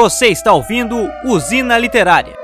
Você está ouvindo Usina Literária.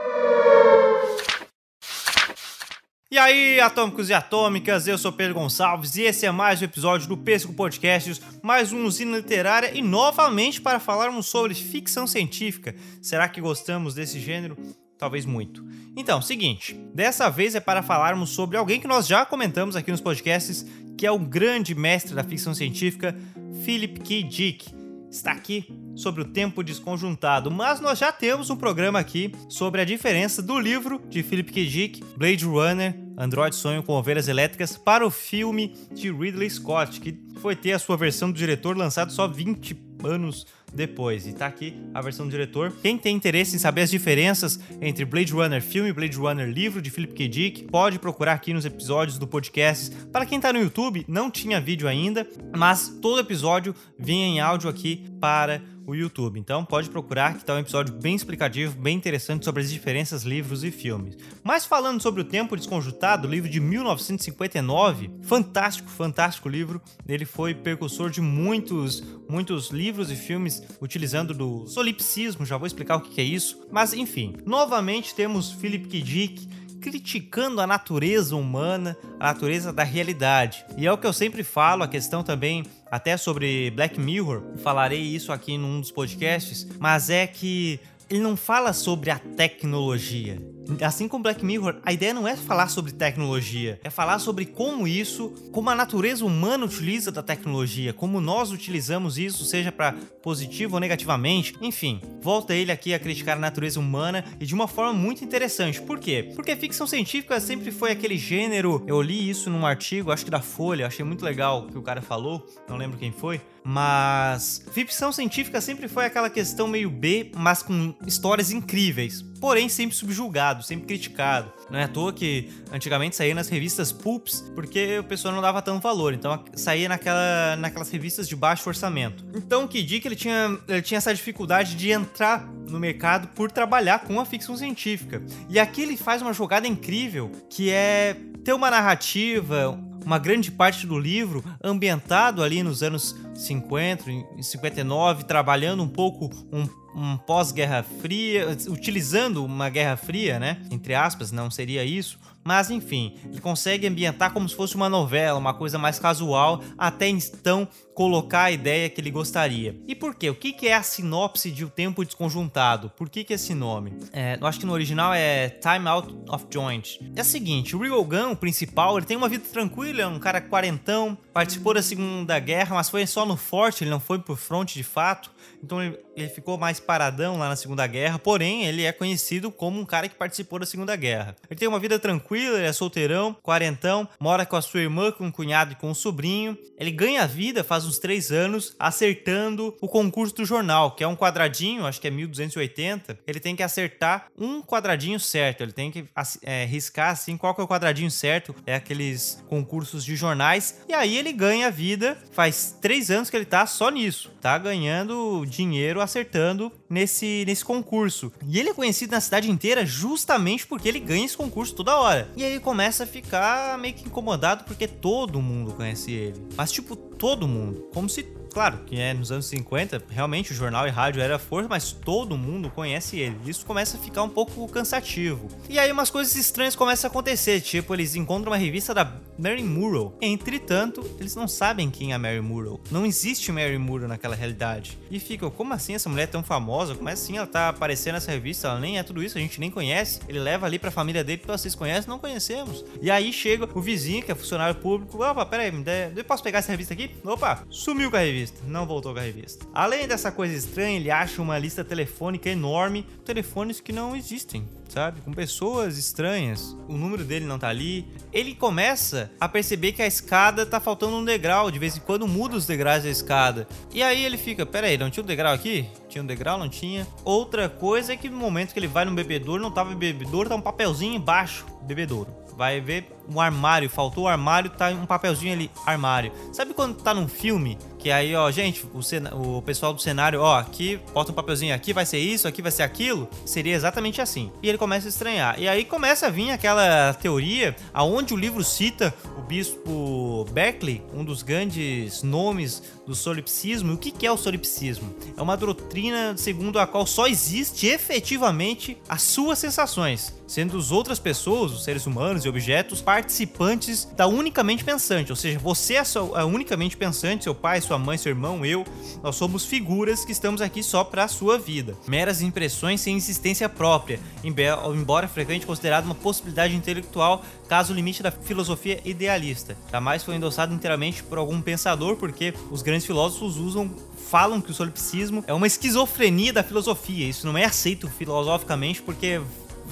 E aí, atômicos e atômicas, eu sou Pedro Gonçalves e esse é mais um episódio do Pesco Podcasts, mais um Usina Literária e novamente para falarmos sobre ficção científica. Será que gostamos desse gênero? Talvez muito. Então, seguinte, dessa vez é para falarmos sobre alguém que nós já comentamos aqui nos podcasts, que é o grande mestre da ficção científica, Philip K. Dick está aqui sobre o tempo desconjuntado, mas nós já temos um programa aqui sobre a diferença do livro de Philip K. Dick, Blade Runner, Android Sonho com Ovelhas Elétricas, para o filme de Ridley Scott, que foi ter a sua versão do diretor lançado só 20 anos depois. E tá aqui a versão do diretor. Quem tem interesse em saber as diferenças entre Blade Runner filme e Blade Runner livro de Philip K. Dick, pode procurar aqui nos episódios do podcast. Para quem tá no YouTube, não tinha vídeo ainda, mas todo episódio vinha em áudio aqui para o YouTube. Então pode procurar que tá um episódio bem explicativo, bem interessante sobre as diferenças livros e filmes. Mas falando sobre o Tempo Desconjuntado, livro de 1959, fantástico, fantástico livro. Ele foi precursor de muitos, muitos livros e filmes utilizando do solipsismo, já vou explicar o que é isso. Mas enfim, novamente temos Philip K. Dick criticando a natureza humana, a natureza da realidade. E é o que eu sempre falo, a questão também até sobre Black Mirror, falarei isso aqui num dos podcasts, mas é que ele não fala sobre a tecnologia. Assim como Black Mirror, a ideia não é falar sobre tecnologia, é falar sobre como isso, como a natureza humana utiliza da tecnologia, como nós utilizamos isso, seja para positivo ou negativamente. Enfim, volta ele aqui a criticar a natureza humana e de uma forma muito interessante. Por quê? Porque ficção científica sempre foi aquele gênero. Eu li isso num artigo, acho que da Folha, achei muito legal o que o cara falou, não lembro quem foi, mas ficção científica sempre foi aquela questão meio B, mas com histórias incríveis, porém sempre subjugado, sempre criticado. Não é à toa que antigamente saía nas revistas pulps, porque o pessoal não dava tanto valor, então saía naquela, naquelas revistas de baixo orçamento. Então o que Dick ele tinha, ele tinha essa dificuldade de entrar no mercado por trabalhar com a ficção científica. E aqui ele faz uma jogada incrível, que é ter uma narrativa, uma grande parte do livro ambientado ali nos anos 50, em 59, trabalhando um pouco um, um pós-guerra fria, utilizando uma guerra fria, né? Entre aspas, não seria isso, mas enfim, ele consegue ambientar como se fosse uma novela, uma coisa mais casual, até então colocar a ideia que ele gostaria. E por quê? O que é a sinopse de O Tempo Desconjuntado? Por que, que esse nome? É, eu acho que no original é Time Out of Joint. É o seguinte, o Gun, o principal, ele tem uma vida tranquila, é um cara quarentão, participou da Segunda Guerra, mas foi só no forte, ele não foi pro front de fato. Então ele, ele, ficou mais paradão lá na Segunda Guerra, porém ele é conhecido como um cara que participou da Segunda Guerra. Ele tem uma vida tranquila, ele é solteirão, quarentão, mora com a sua irmã, com um cunhado e com um sobrinho. Ele ganha vida faz uns três anos acertando o concurso do jornal, que é um quadradinho, acho que é 1280. Ele tem que acertar um quadradinho certo, ele tem que é, riscar assim qual que é o quadradinho certo. É aqueles concursos de jornais. E aí ele ganha vida, faz três anos que ele tá só nisso, tá ganhando dinheiro acertando nesse, nesse concurso. E ele é conhecido na cidade inteira justamente porque ele ganha esse concurso toda hora. E aí ele começa a ficar meio que incomodado porque todo mundo conhece ele. Mas, tipo, todo mundo. Como se claro, que é nos anos 50, realmente o jornal e rádio era força, mas todo mundo conhece ele. Isso começa a ficar um pouco cansativo. E aí umas coisas estranhas começam a acontecer, tipo, eles encontram uma revista da Mary Murrow. Entretanto, eles não sabem quem é Mary Murrow. Não existe Mary Murrow naquela realidade. E ficam, como assim essa mulher é tão famosa? Como assim ela tá aparecendo nessa revista? Ela nem é tudo isso, a gente nem conhece. Ele leva ali pra família dele, vocês conhecem? Não conhecemos. E aí chega o vizinho, que é funcionário público, opa, peraí, me dê, eu posso pegar essa revista aqui? Opa, sumiu com a revista revista, não voltou com a revista. Além dessa coisa estranha, ele acha uma lista telefônica enorme, telefones que não existem, sabe? Com pessoas estranhas. O número dele não tá ali. Ele começa a perceber que a escada tá faltando um degrau, de vez em quando muda os degraus da escada. E aí ele fica, pera aí, não tinha um degrau aqui? Tinha um degrau, não tinha. Outra coisa é que no momento que ele vai no bebedouro, não tava bebedouro, tá um papelzinho embaixo, bebedouro vai ver, um armário, faltou o armário, tá um papelzinho ali, armário. Sabe quando tá num filme que aí, ó, gente, o, o pessoal do cenário, ó, aqui, bota um papelzinho aqui, vai ser isso, aqui vai ser aquilo. Seria exatamente assim. E ele começa a estranhar. E aí começa a vir aquela teoria aonde o livro cita o bispo Berkeley, um dos grandes nomes do solipsismo. E o que é o solipsismo? É uma doutrina segundo a qual só existe efetivamente as suas sensações, sendo as outras pessoas, os seres humanos e objetos, participantes da unicamente pensante. Ou seja, você é a unicamente pensante, seu pai, sua mãe, seu irmão, eu, nós somos figuras que estamos aqui só para a sua vida. Meras impressões sem existência própria, embora frequente considerado uma possibilidade intelectual caso limite da filosofia idealista. Jamais foi endossado inteiramente por algum pensador, porque os grandes filósofos usam falam que o solipsismo é uma esquizofrenia da filosofia. Isso não é aceito filosoficamente porque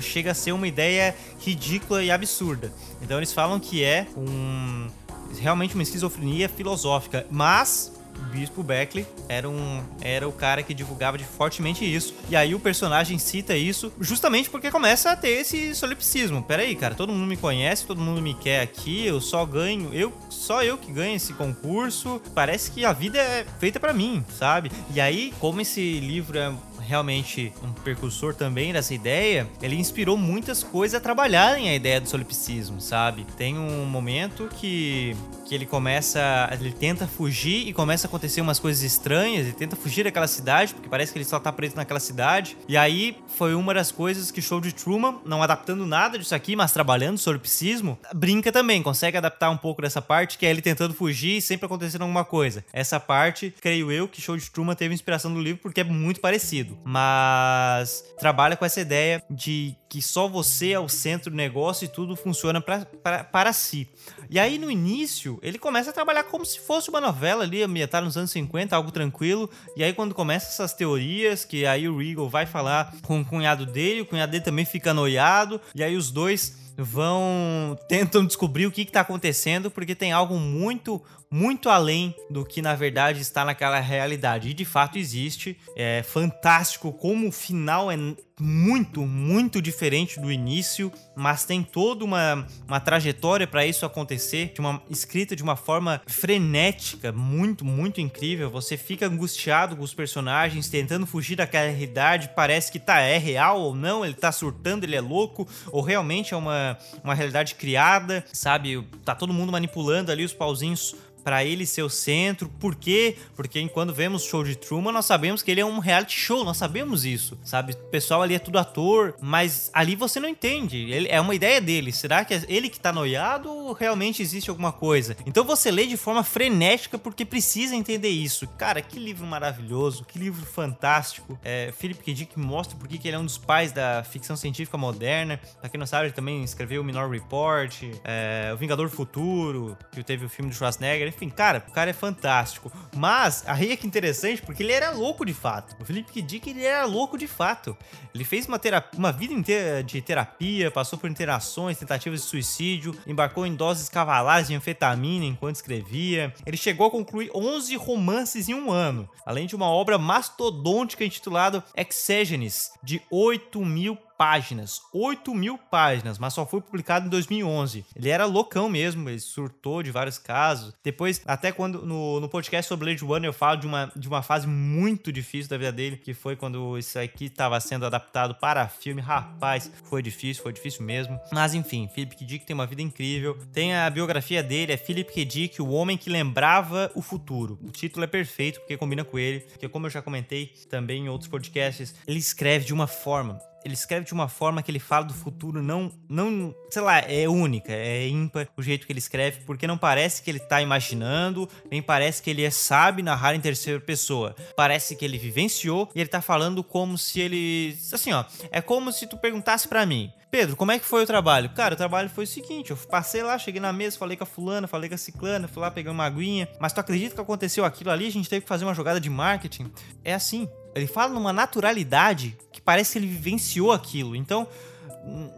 chega a ser uma ideia ridícula e absurda. Então eles falam que é um realmente uma esquizofrenia filosófica, mas o Bispo Beckley era, um, era o cara que divulgava de fortemente isso. E aí o personagem cita isso justamente porque começa a ter esse solipsismo. Pera aí, cara, todo mundo me conhece, todo mundo me quer aqui, eu só ganho, eu só eu que ganho esse concurso. Parece que a vida é feita para mim, sabe? E aí, como esse livro é realmente um precursor também dessa ideia, ele inspirou muitas coisas a trabalharem a ideia do solipsismo, sabe? Tem um momento que, que ele começa, ele tenta fugir e começa a acontecer umas coisas estranhas, ele tenta fugir daquela cidade, porque parece que ele só tá preso naquela cidade. E aí foi uma das coisas que Show de Truman, não adaptando nada disso aqui, mas trabalhando solipsismo, brinca também, consegue adaptar um pouco dessa parte, que é ele tentando fugir e sempre acontecendo alguma coisa. Essa parte, creio eu, que Show de Truman teve inspiração do livro porque é muito parecido mas trabalha com essa ideia de que só você é o centro do negócio e tudo funciona pra, pra, para si. E aí no início ele começa a trabalhar como se fosse uma novela ali, ambientada nos anos 50, algo tranquilo. E aí quando começa essas teorias, que aí o Regal vai falar com o cunhado dele, o cunhado dele também fica noiado, e aí os dois vão tentam descobrir o que está acontecendo porque tem algo muito muito além do que na verdade está naquela realidade e de fato existe é fantástico como o final é muito, muito diferente do início, mas tem toda uma, uma trajetória para isso acontecer, de uma escrita de uma forma frenética, muito, muito incrível. Você fica angustiado com os personagens, tentando fugir daquela realidade, parece que tá é real ou não, ele tá surtando, ele é louco, ou realmente é uma, uma realidade criada, sabe? Tá todo mundo manipulando ali os pauzinhos para ele ser o centro. Por quê? Porque quando vemos show de Truman, nós sabemos que ele é um reality show, nós sabemos isso, sabe? O pessoal ali é tudo ator, mas ali você não entende. Ele, é uma ideia dele. Será que é ele que tá noiado ou realmente existe alguma coisa? Então você lê de forma frenética porque precisa entender isso. Cara, que livro maravilhoso, que livro fantástico. É, Philip K. Dick mostra por que ele é um dos pais da ficção científica moderna. Pra quem não sabe, ele também escreveu o Minor Report, é, O Vingador Futuro, que teve o filme do Schwarzenegger enfim, cara, o cara é fantástico. Mas aí é que interessante porque ele era louco de fato. O Felipe. Dick ele era louco de fato. Ele fez uma, terapia, uma vida inteira de terapia, passou por interações, tentativas de suicídio, embarcou em doses cavalares de anfetamina enquanto escrevia. Ele chegou a concluir 11 romances em um ano, além de uma obra mastodôntica intitulada Exegenes, de 8 mil páginas, 8 mil páginas, mas só foi publicado em 2011. Ele era loucão mesmo, ele surtou de vários casos. Depois, até quando no, no podcast sobre Blade Runner eu falo de uma, de uma fase muito difícil da vida dele, que foi quando isso aqui estava sendo adaptado para filme. Rapaz, foi difícil, foi difícil mesmo. Mas enfim, Philip K. Dick tem uma vida incrível. Tem a biografia dele, é Philip K. Dick, o homem que lembrava o futuro. O título é perfeito porque combina com ele, porque como eu já comentei também em outros podcasts, ele escreve de uma forma ele escreve de uma forma que ele fala do futuro não, não, sei lá, é única, é ímpar o jeito que ele escreve, porque não parece que ele tá imaginando, nem parece que ele é, sabe narrar em terceira pessoa. Parece que ele vivenciou e ele tá falando como se ele, assim, ó, é como se tu perguntasse para mim, Pedro, como é que foi o trabalho? Cara, o trabalho foi o seguinte: eu passei lá, cheguei na mesa, falei com a fulana, falei com a ciclana, fui lá pegar uma aguinha. Mas tu acredita que aconteceu aquilo ali? A gente teve que fazer uma jogada de marketing. É assim. Ele fala numa naturalidade que parece que ele vivenciou aquilo. Então,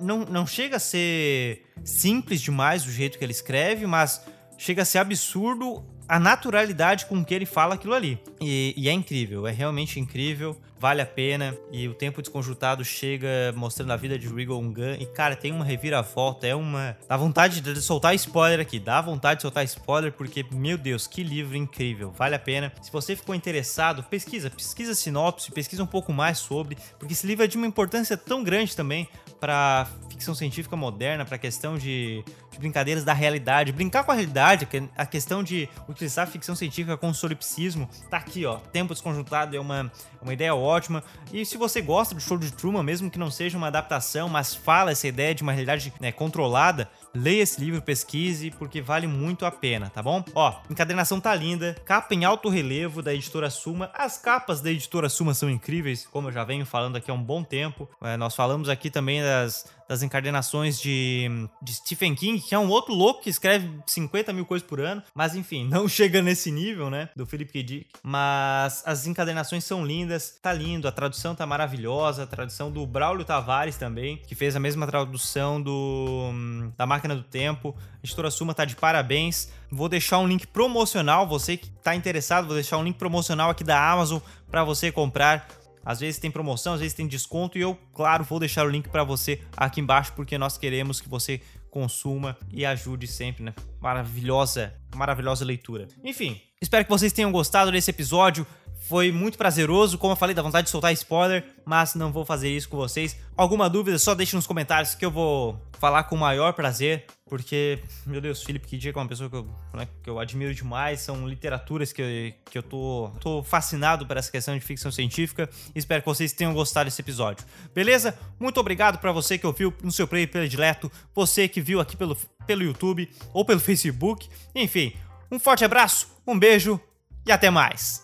não, não chega a ser simples demais o jeito que ele escreve, mas chega a ser absurdo a naturalidade com que ele fala aquilo ali. E, e, é incrível, é realmente incrível, vale a pena. E o tempo desconjuntado chega mostrando a vida de Regal Gunn. E, cara, tem uma reviravolta, é uma. Dá vontade de soltar spoiler aqui, dá vontade de soltar spoiler, porque, meu Deus, que livro incrível, vale a pena. Se você ficou interessado, pesquisa, pesquisa sinopse, pesquisa um pouco mais sobre, porque esse livro é de uma importância tão grande também para ficção científica moderna, para a questão de, de, brincadeiras da realidade, brincar com a realidade, a questão de utilizar a ficção científica com solipsismo, tá aqui, ó. Tempo desconjuntado é uma, uma ideia ótima. E se você gosta do show de Truman, mesmo que não seja uma adaptação, mas fala essa ideia de uma realidade né, controlada, leia esse livro, pesquise, porque vale muito a pena, tá bom? Ó, encadernação tá linda, capa em alto relevo da editora Suma. As capas da editora Suma são incríveis, como eu já venho falando aqui há um bom tempo. É, nós falamos aqui também das, das encadernações de, de Stephen King, que é um outro louco que escreve 50 mil coisas por ano, mas enfim, não chega nesse nível, né, do Philip K. Dick. Mas as encadernações são lindas, tá lindo, a tradução tá maravilhosa, a tradução do Braulio Tavares também, que fez a mesma tradução do da Máquina do Tempo. A editora Suma tá de parabéns. Vou deixar um link promocional, você que tá interessado, vou deixar um link promocional aqui da Amazon para você comprar às vezes tem promoção, às vezes tem desconto e eu, claro, vou deixar o link para você aqui embaixo porque nós queremos que você consuma e ajude sempre, né? Maravilhosa, maravilhosa leitura. Enfim, espero que vocês tenham gostado desse episódio. Foi muito prazeroso, como eu falei, dá vontade de soltar spoiler, mas não vou fazer isso com vocês. Alguma dúvida, só deixe nos comentários que eu vou falar com o maior prazer, porque, meu Deus, Felipe K. É uma pessoa que eu, né, que eu admiro demais, são literaturas que, que eu tô, tô fascinado por essa questão de ficção científica. Espero que vocês tenham gostado desse episódio. Beleza? Muito obrigado para você que ouviu no seu play predileto, você que viu aqui pelo, pelo YouTube ou pelo Facebook. Enfim, um forte abraço, um beijo e até mais!